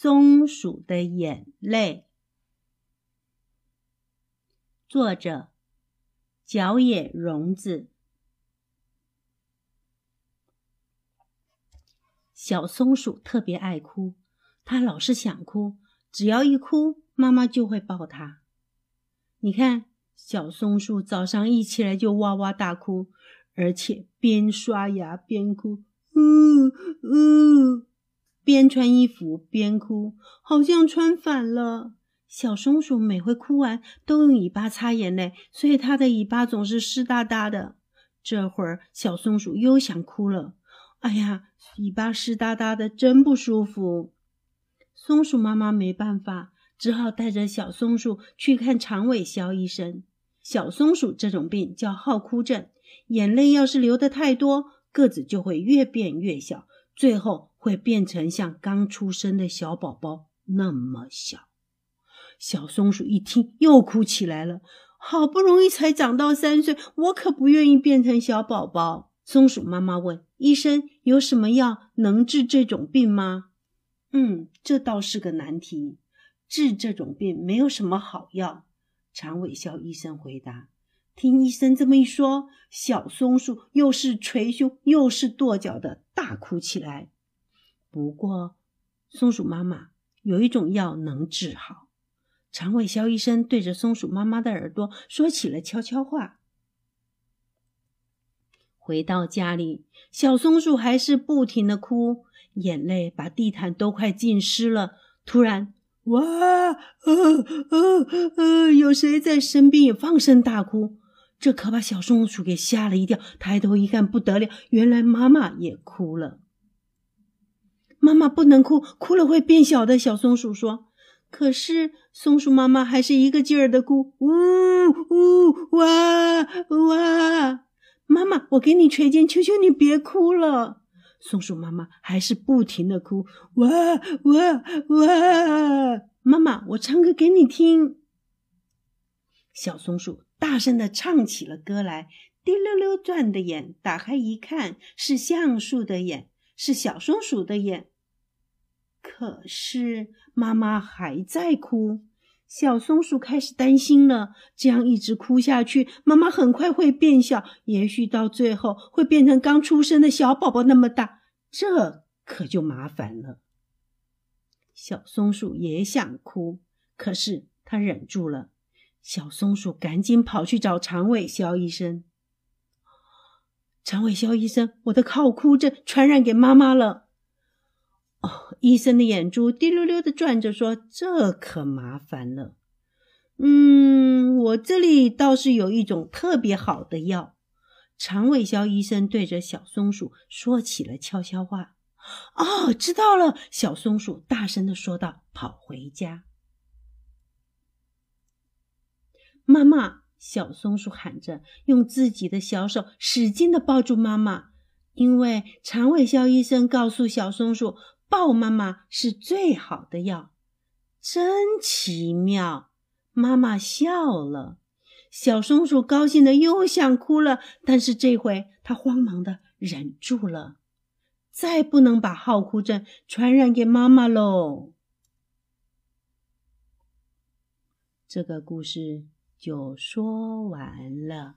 松鼠的眼泪，作者：角野荣子。小松鼠特别爱哭，它老是想哭，只要一哭，妈妈就会抱它。你看，小松鼠早上一起来就哇哇大哭，而且边刷牙边哭，呜呜。边穿衣服边哭，好像穿反了。小松鼠每回哭完都用尾巴擦眼泪，所以它的尾巴总是湿哒哒的。这会儿小松鼠又想哭了，哎呀，尾巴湿哒哒的，真不舒服。松鼠妈妈没办法，只好带着小松鼠去看长尾肖医生。小松鼠这种病叫好哭症，眼泪要是流的太多，个子就会越变越小，最后。会变成像刚出生的小宝宝那么小。小松鼠一听，又哭起来了。好不容易才长到三岁，我可不愿意变成小宝宝。松鼠妈妈问医生：“有什么药能治这种病吗？”“嗯，这倒是个难题。治这种病没有什么好药。”长尾肖医生回答。听医生这么一说，小松鼠又是捶胸又是跺脚的大哭起来。不过，松鼠妈妈有一种药能治好。长尾肖医生对着松鼠妈妈的耳朵说起了悄悄话。回到家里，小松鼠还是不停的哭，眼泪把地毯都快浸湿了。突然，哇，呃呃呃，有谁在身边也放声大哭？这可把小松鼠给吓了一跳。抬头一看，不得了，原来妈妈也哭了。妈妈不能哭，哭了会变小的。小松鼠说：“可是松鼠妈妈还是一个劲儿的哭，呜呜哇哇！妈妈，我给你捶肩，求求你别哭了。”松鼠妈妈还是不停的哭，哇哇哇！妈妈，我唱歌给你听。小松鼠大声的唱起了歌来，滴溜溜转的眼，打开一看，是橡树的眼，是小松鼠的眼。可是妈妈还在哭，小松鼠开始担心了。这样一直哭下去，妈妈很快会变小，也许到最后会变成刚出生的小宝宝那么大，这可就麻烦了。小松鼠也想哭，可是它忍住了。小松鼠赶紧跑去找长尾肖医生。长尾肖医生，我的靠哭症传染给妈妈了。医生的眼珠滴溜溜的转着，说：“这可麻烦了。嗯，我这里倒是有一种特别好的药。”长尾肖医生对着小松鼠说起了悄悄话。“哦，知道了。”小松鼠大声的说道，跑回家。妈妈，小松鼠喊着，用自己的小手使劲的抱住妈妈，因为长尾肖医生告诉小松鼠。抱妈妈是最好的药，真奇妙！妈妈笑了，小松鼠高兴的又想哭了，但是这回它慌忙的忍住了，再不能把好哭症传染给妈妈喽。这个故事就说完了。